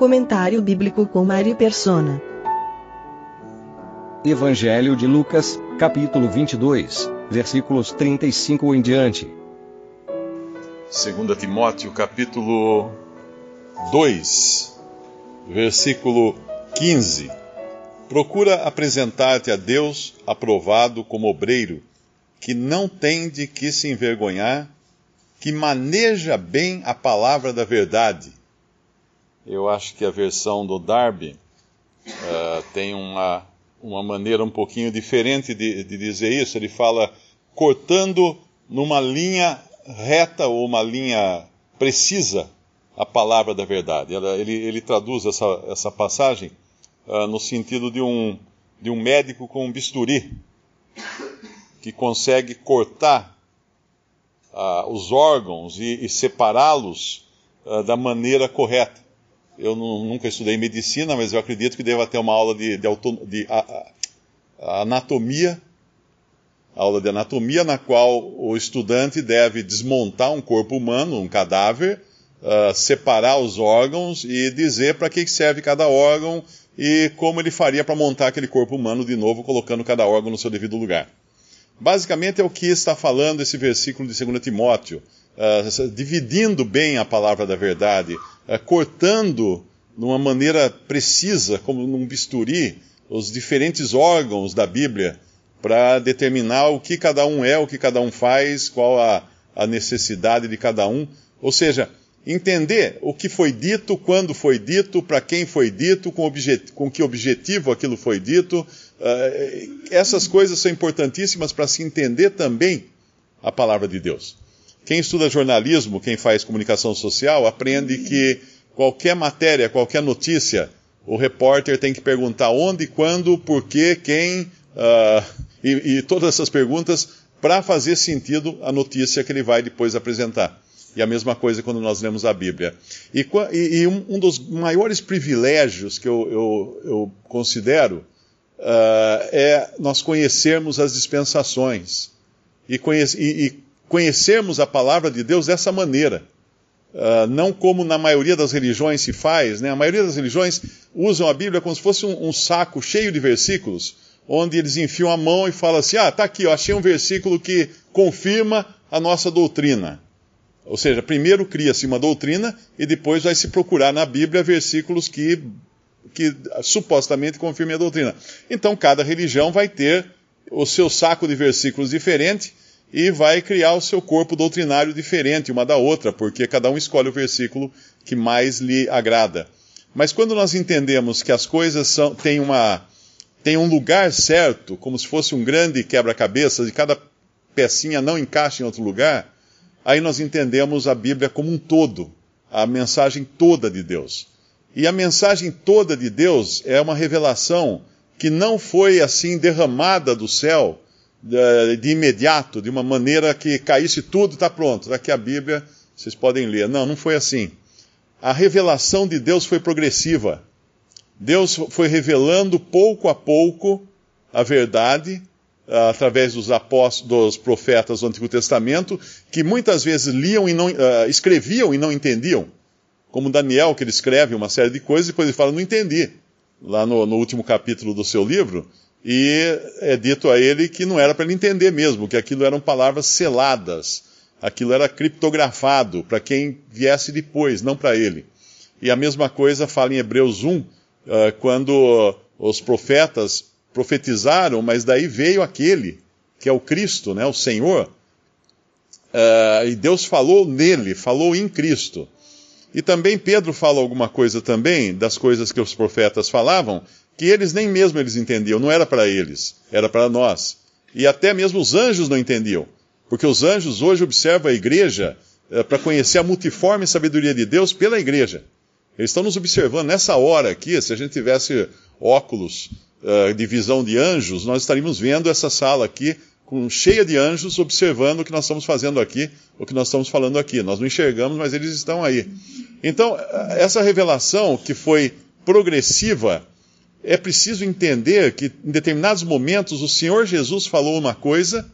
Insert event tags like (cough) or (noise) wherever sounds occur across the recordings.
Comentário bíblico com Mari Persona. Evangelho de Lucas, capítulo 22, versículos 35 em diante. 2 Timóteo capítulo 2, versículo 15. Procura apresentar-te a Deus aprovado como obreiro, que não tem de que se envergonhar, que maneja bem a palavra da verdade. Eu acho que a versão do Darby uh, tem uma, uma maneira um pouquinho diferente de, de dizer isso. Ele fala cortando numa linha reta ou uma linha precisa a palavra da verdade. Ele, ele traduz essa, essa passagem uh, no sentido de um, de um médico com um bisturi que consegue cortar uh, os órgãos e, e separá-los uh, da maneira correta. Eu nunca estudei medicina, mas eu acredito que deva ter uma aula de, de, auto, de anatomia aula de anatomia, na qual o estudante deve desmontar um corpo humano, um cadáver, uh, separar os órgãos e dizer para que serve cada órgão e como ele faria para montar aquele corpo humano de novo, colocando cada órgão no seu devido lugar. Basicamente é o que está falando esse versículo de 2 Timóteo, uh, dividindo bem a palavra da verdade, uh, cortando de uma maneira precisa, como num bisturi, os diferentes órgãos da Bíblia para determinar o que cada um é, o que cada um faz, qual a, a necessidade de cada um. Ou seja, entender o que foi dito, quando foi dito, para quem foi dito, com, com, que objetivo aquilo foi dito. Uh, essas coisas são importantíssimas para se entender também a palavra de Deus. Quem estuda jornalismo, quem faz comunicação social, aprende que qualquer matéria, qualquer notícia, o repórter tem que perguntar onde, quando, por quê, quem, uh, e, e todas essas perguntas para fazer sentido a notícia que ele vai depois apresentar. E a mesma coisa quando nós lemos a Bíblia. E, e um, um, dos maiores privilégios que eu, eu, eu considero uh, é nós conhecermos as dispensações e, conhece, e, e, conhecermos a palavra de Deus dessa maneira. Uh, não como na maioria das religiões se faz, né? a maioria das religiões usam a Bíblia como se fosse um, um saco cheio de versículos onde eles enfiam a mão e falam assim: ah, tá aqui, achei um versículo que confirma a nossa doutrina. Ou seja, primeiro cria-se uma doutrina e depois vai se procurar na Bíblia versículos que, que supostamente confirmem a doutrina. Então, cada religião vai ter o seu saco de versículos diferente e vai criar o seu corpo doutrinário diferente uma da outra, porque cada um escolhe o versículo que mais lhe agrada. Mas quando nós entendemos que as coisas são, têm uma, tem um lugar certo, como se fosse um grande quebra-cabeças, e cada pecinha não encaixa em outro lugar, aí nós entendemos a Bíblia como um todo, a mensagem toda de Deus. E a mensagem toda de Deus é uma revelação que não foi assim derramada do céu de imediato, de uma maneira que caísse tudo, está pronto, está aqui a Bíblia, vocês podem ler. Não, não foi assim. A revelação de Deus foi progressiva. Deus foi revelando pouco a pouco a verdade uh, através dos apóstolos, dos profetas do Antigo Testamento, que muitas vezes liam e não, uh, escreviam e não entendiam. Como Daniel, que ele escreve uma série de coisas e depois ele fala, não entendi. Lá no, no último capítulo do seu livro, e é dito a ele que não era para ele entender mesmo, que aquilo eram palavras seladas, aquilo era criptografado para quem viesse depois, não para ele. E a mesma coisa fala em Hebreus 1, uh, quando os profetas profetizaram, mas daí veio aquele que é o Cristo, né, o Senhor, uh, e Deus falou nele, falou em Cristo. E também Pedro fala alguma coisa também das coisas que os profetas falavam, que eles nem mesmo eles entendiam, não era para eles, era para nós. E até mesmo os anjos não entendiam, porque os anjos hoje observam a igreja uh, para conhecer a multiforme sabedoria de Deus pela igreja. Eles estão nos observando nessa hora aqui, se a gente tivesse óculos uh, de visão de anjos, nós estaríamos vendo essa sala aqui com, cheia de anjos observando o que nós estamos fazendo aqui, o que nós estamos falando aqui. Nós não enxergamos, mas eles estão aí. Então, essa revelação que foi progressiva, é preciso entender que em determinados momentos o Senhor Jesus falou uma coisa,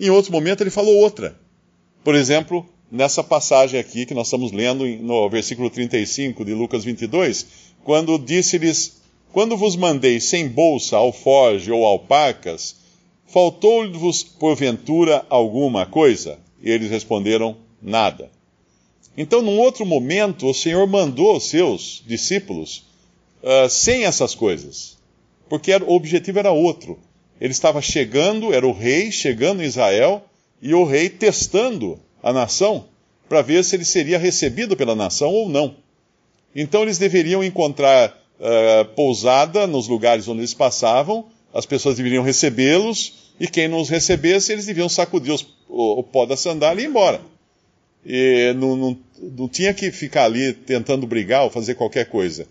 em outro momento ele falou outra. Por exemplo, nessa passagem aqui que nós estamos lendo no versículo 35 de Lucas 22, quando disse-lhes: Quando vos mandei sem bolsa, alforge ou alpacas, faltou-vos porventura alguma coisa? E eles responderam: Nada. Então, num outro momento, o Senhor mandou os seus discípulos uh, sem essas coisas, porque era, o objetivo era outro. Ele estava chegando, era o rei chegando em Israel, e o rei testando a nação para ver se ele seria recebido pela nação ou não. Então eles deveriam encontrar uh, pousada nos lugares onde eles passavam, as pessoas deveriam recebê-los, e quem não os recebesse, eles deviam sacudir os, o, o, pó da sandália e ir embora. E não, não, não tinha que ficar ali tentando brigar ou fazer qualquer coisa.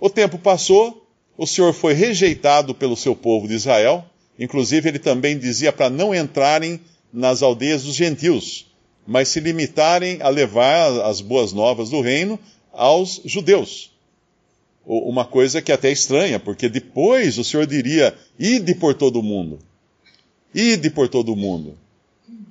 O tempo passou, o Senhor foi rejeitado pelo seu povo de Israel, inclusive ele também dizia para não entrarem nas aldeias dos gentios, mas se limitarem a levar as boas novas do reino aos judeus. Uma coisa que é até estranha, porque depois o Senhor diria: ide por todo o mundo. Ide por todo o mundo.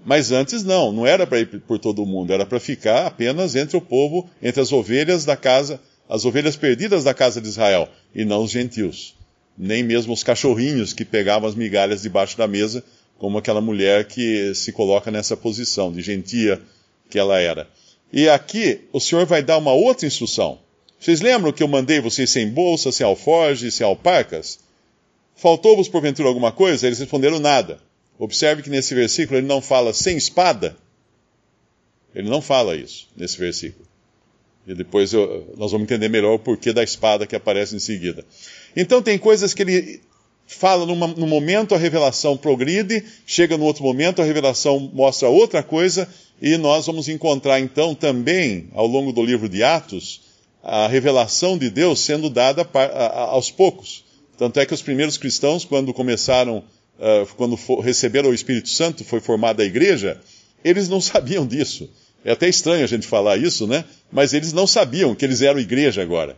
Mas antes não, não era para ir por todo o mundo, era para ficar apenas entre o povo, entre as ovelhas da casa as ovelhas perdidas da casa de Israel, e não os gentios. Nem mesmo os cachorrinhos que pegavam as migalhas debaixo da mesa, como aquela mulher que se coloca nessa posição de gentia que ela era. E aqui o Senhor vai dar uma outra instrução. Vocês lembram que eu mandei vocês sem bolsa, sem alforge, sem alpacas? Faltou-vos porventura alguma coisa? Eles responderam nada. Observe que nesse versículo ele não fala sem espada. Ele não fala isso nesse versículo. E depois eu, nós vamos entender melhor o porquê da espada que aparece em seguida. Então tem coisas que ele fala numa, num momento, a revelação progride, chega no outro momento, a revelação mostra outra coisa, e nós vamos encontrar então também, ao longo do livro de Atos, a revelação de Deus sendo dada aos poucos. Tanto é que os primeiros cristãos, quando começaram, uh, quando receberam o Espírito Santo, foi formada a igreja, eles não (laughs) sabiam disso. É até estranho a gente falar isso, né? Mas eles não sabiam que eles eram igreja agora.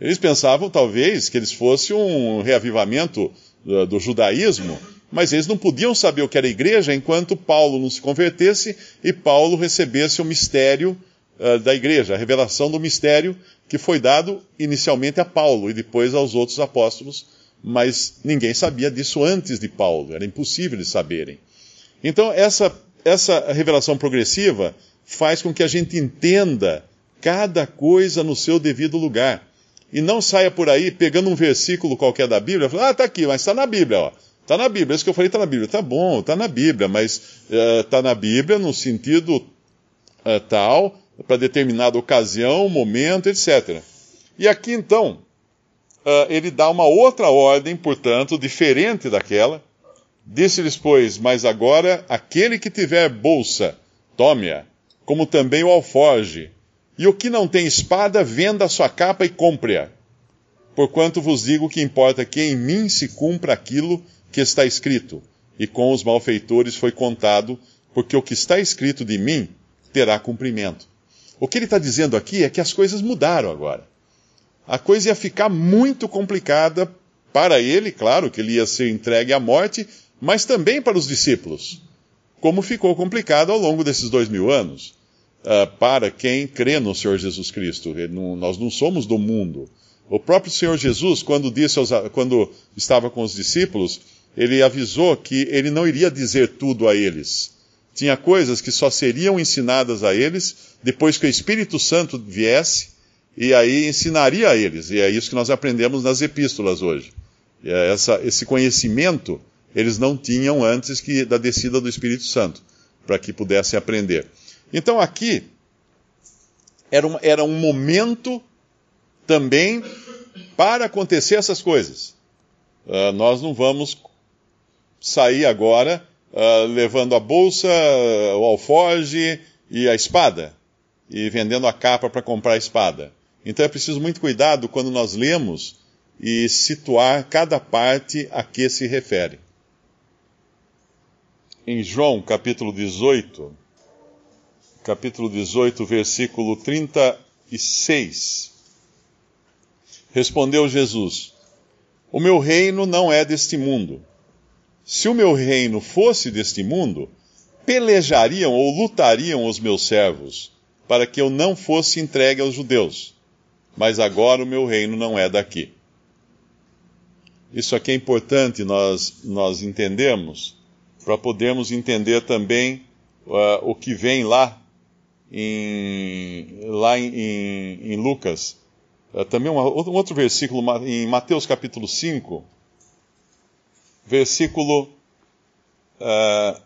Eles pensavam, talvez, que eles fossem um reavivamento do, do judaísmo, mas eles não podiam saber o que era igreja enquanto Paulo não se convertesse e Paulo recebesse o mistério uh, da igreja, a revelação do mistério que foi dado inicialmente a Paulo e depois aos outros apóstolos, mas ninguém sabia disso antes de Paulo, era impossível de saberem. Então, essa, essa revelação progressiva faz com que a gente entenda cada coisa no seu devido lugar. E não saia por aí pegando um versículo qualquer da Bíblia falando, ah, tá aqui, mas está na Bíblia, ó. Está na Bíblia, isso que eu falei está na Bíblia. Tá bom, está na Bíblia, mas está eh, uh, na Bíblia no sentido uh, tal, para determinada ocasião, momento, etc. E aqui então, uh, ele dá uma outra ordem, portanto, diferente daquela. Disse-lhes, pois, mas agora aquele que tiver bolsa, tome-a como também o alforge. E o que não tem espada, venda a sua capa e compre-a. Porquanto vos digo que importa que em mim se cumpra aquilo que está escrito, e com os malfeitores foi contado, porque o que está escrito de mim terá cumprimento. O que ele está dizendo aqui é que as coisas mudaram agora. A coisa ia ficar muito complicada para ele, claro que ele ia ser entregue à morte, mas também para os discípulos como ficou complicado ao longo desses dois mil anos, uh, para quem crê no Senhor Jesus Cristo. Não, nós não somos do mundo. O próprio Senhor Jesus, quando, disse aos, quando estava com os discípulos, ele avisou que ele não iria dizer tudo a eles. Tinha coisas que só seriam ensinadas a eles depois que o Espírito Santo viesse e aí ensinaria a eles. E é isso que nós aprendemos nas epístolas hoje. É essa, esse conhecimento eles não tinham antes que da descida do Espírito Santo, para que pudessem aprender. Então aqui era um, era um momento também para acontecer essas coisas. Uh, nós não vamos sair agora uh, levando a bolsa, o alforge e a espada, e vendendo a capa para comprar a espada. Então é preciso muito cuidado quando nós lemos e situar cada parte a que se refere. Em João, capítulo 18, capítulo 18, versículo 36. Respondeu Jesus: O meu reino não é deste mundo. Se o meu reino fosse deste mundo, pelejariam ou lutariam os meus servos, para que eu não fosse entregue aos judeus. Mas agora o meu reino não é daqui. Isso aqui é importante nós, nós entendermos, para podermos entender também uh, o que vem lá em, lá em, em, em Lucas. Uh, também uma, um outro versículo em Mateus capítulo 5, versículo uh,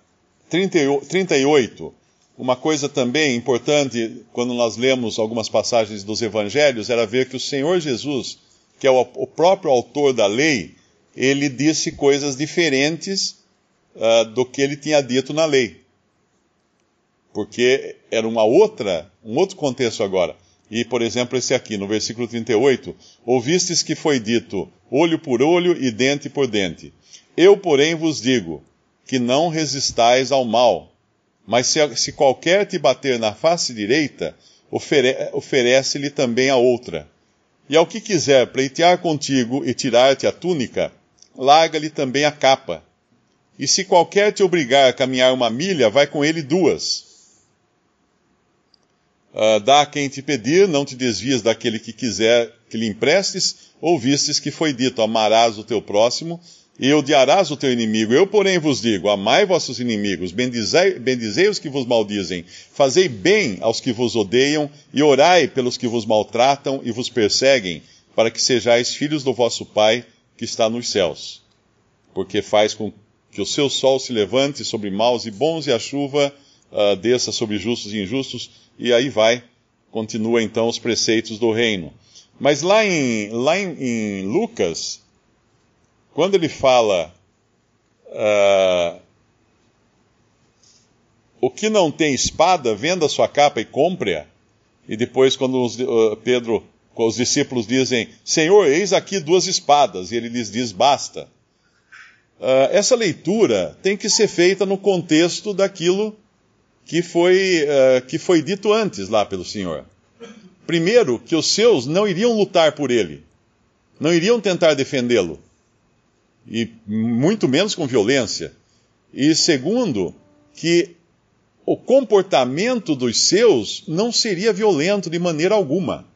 38. Uma coisa também importante quando nós lemos algumas passagens dos evangelhos era ver que o Senhor Jesus, que é o, o próprio autor da lei, ele disse coisas diferentes uh, do que ele tinha dito na lei. Porque era uma outra, um outro contexto agora. E, por exemplo, esse aqui, no versículo 38, ouvistes que foi dito olho por olho e dente por dente. Eu, porém, vos digo que não resistais ao mal, mas se, se qualquer te bater na face direita, ofere, oferece-lhe também a outra. E ao que quiser pleitear contigo e tirar-te a túnica, larga-lhe também a capa. E se qualquer te obrigar a caminhar uma milha, vai com ele duas. Uh, dá a quem te pedir, não te desvies daquele que quiser que lhe emprestes, ouvistes que foi dito: amarás o teu próximo e odiarás o teu inimigo. Eu, porém, vos digo: amai vossos inimigos, bendizei, bendizei os que vos maldizem, fazei bem aos que vos odeiam, e orai pelos que vos maltratam e vos perseguem, para que sejais filhos do vosso Pai que está nos céus. Porque faz com que o seu sol se levante sobre maus e bons, e a chuva uh, desça sobre justos e injustos, e aí vai, continua então os preceitos do reino. Mas lá em, lá em, em Lucas, quando ele fala uh, o que não tem espada, venda sua capa e compre-a, e depois quando os, uh, Pedro, os discípulos dizem, Senhor, eis aqui duas espadas, e ele lhes diz, basta. Uh, essa leitura tem que ser feita no contexto daquilo que foi, uh, que foi dito antes lá pelo Senhor. Primeiro, que os seus não iriam lutar por ele, não iriam tentar defendê-lo, e muito menos com violência. E segundo, que o comportamento dos seus não seria violento de maneira alguma.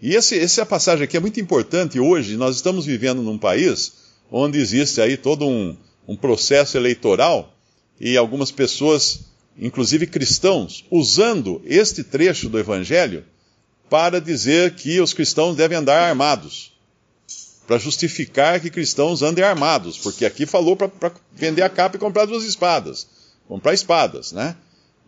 E esse, essa passagem aqui é muito importante hoje. Nós estamos vivendo num país onde existe aí todo um, um processo eleitoral e algumas pessoas, inclusive cristãos, usando este trecho do Evangelho para dizer que os cristãos devem andar armados, para justificar que cristãos andem armados, porque aqui falou para vender a capa e comprar duas espadas, comprar espadas, né?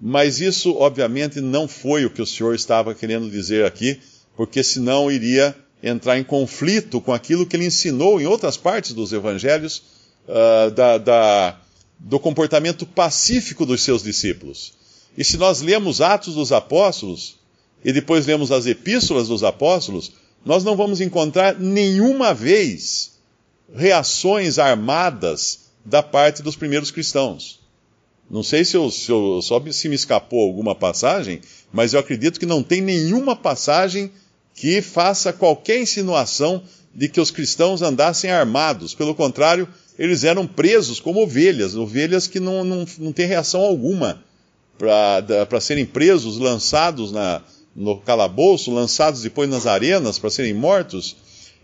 Mas isso, obviamente, não foi o que o Senhor estava querendo dizer aqui, porque senão iria entrar em conflito com aquilo que ele ensinou em outras partes dos evangelhos uh, da, da, do comportamento pacífico dos seus discípulos. E se nós lemos Atos dos Apóstolos e depois lemos as epístolas dos apóstolos, nós não vamos encontrar nenhuma vez reações armadas da parte dos primeiros cristãos. Não sei se, eu, se, eu, se me escapou alguma passagem, mas eu acredito que não tem nenhuma passagem que faça qualquer insinuação de que os cristãos andassem armados. Pelo contrário, eles eram presos como ovelhas, ovelhas que não, não, não têm reação alguma para serem presos, lançados na, no calabouço, lançados depois nas arenas para serem mortos.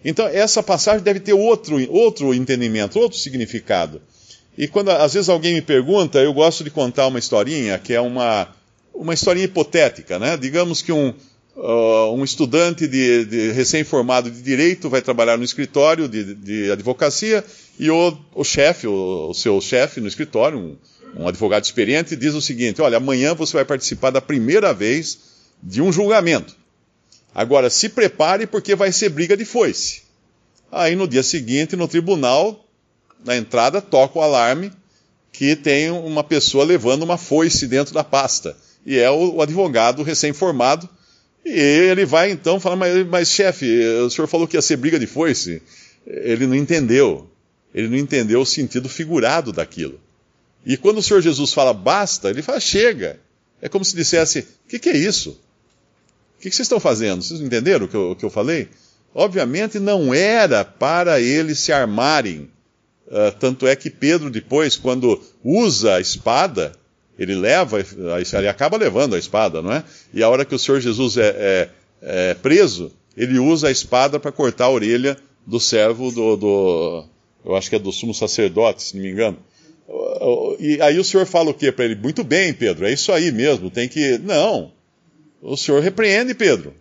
Então, essa passagem deve ter outro, outro entendimento, outro significado. E quando às vezes alguém me pergunta, eu gosto de contar uma historinha, que é uma, uma historinha hipotética, né? Digamos que um, Uh, um estudante de, de recém-formado de direito vai trabalhar no escritório de, de advocacia e o, o chefe, o, o, seu chefe no escritório, um, um, advogado experiente, diz o seguinte: olha, amanhã você vai participar da primeira vez de um julgamento. Agora, se prepare porque vai ser briga de foice. Aí no dia seguinte, no tribunal, na entrada, toca o alarme que tem uma pessoa levando uma foice dentro da pasta E é o, o advogado recém-formado. E ele vai então falar: Mas, mas chefe, o senhor falou que ia ser briga de foice. Ele não entendeu. Ele não entendeu o sentido figurado daquilo. E quando o Senhor Jesus fala basta, ele fala chega. É como se dissesse: o que, que, é isso? O que, que, vocês estão fazendo? Vocês entenderam o que, eu, o que eu falei? Obviamente não era para eles se armarem. Uh, tanto é que Pedro, depois, quando usa a espada, ele leva, ele acaba levando a espada, não é? E a hora que o Senhor Jesus é, é, é preso, ele usa a espada para cortar a orelha do servo do, do, Eu acho que é do sumo sacerdote, se não me engano. E aí o senhor fala o quê para ele? Muito bem, Pedro, é isso aí mesmo, tem que. Não. O senhor repreende Pedro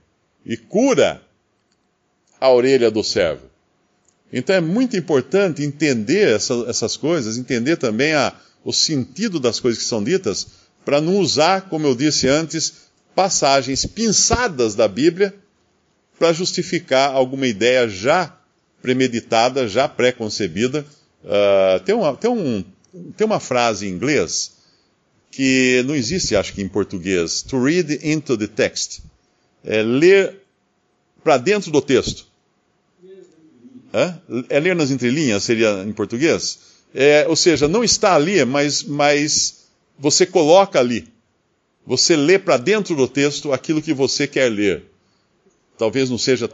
e cura a orelha do servo. Então é muito importante entender essa, essas coisas, entender também a, o sentido das coisas que são ditas, para não usar, como eu disse antes, passagens pinçadas da Bíblia para justificar alguma ideia já premeditada, já pré-concebida. Uh, tem, uma, tem um tem uma frase em inglês que não existe, acho que em português. To read into the text. É ler para dentro do texto. É? ler nas entrelinhas, seria em português? É, ou seja, não está ali, mas, mas você coloca ali. Você lê para dentro do texto aquilo que você quer ler. Talvez não seja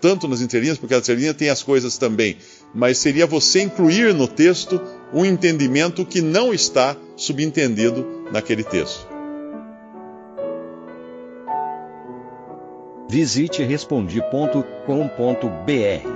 tanto nas entrelinhas, porque a entrelinha tem as coisas também, mas seria você incluir no texto um entendimento que não está subentendido naquele texto. Visite respondi.com.br.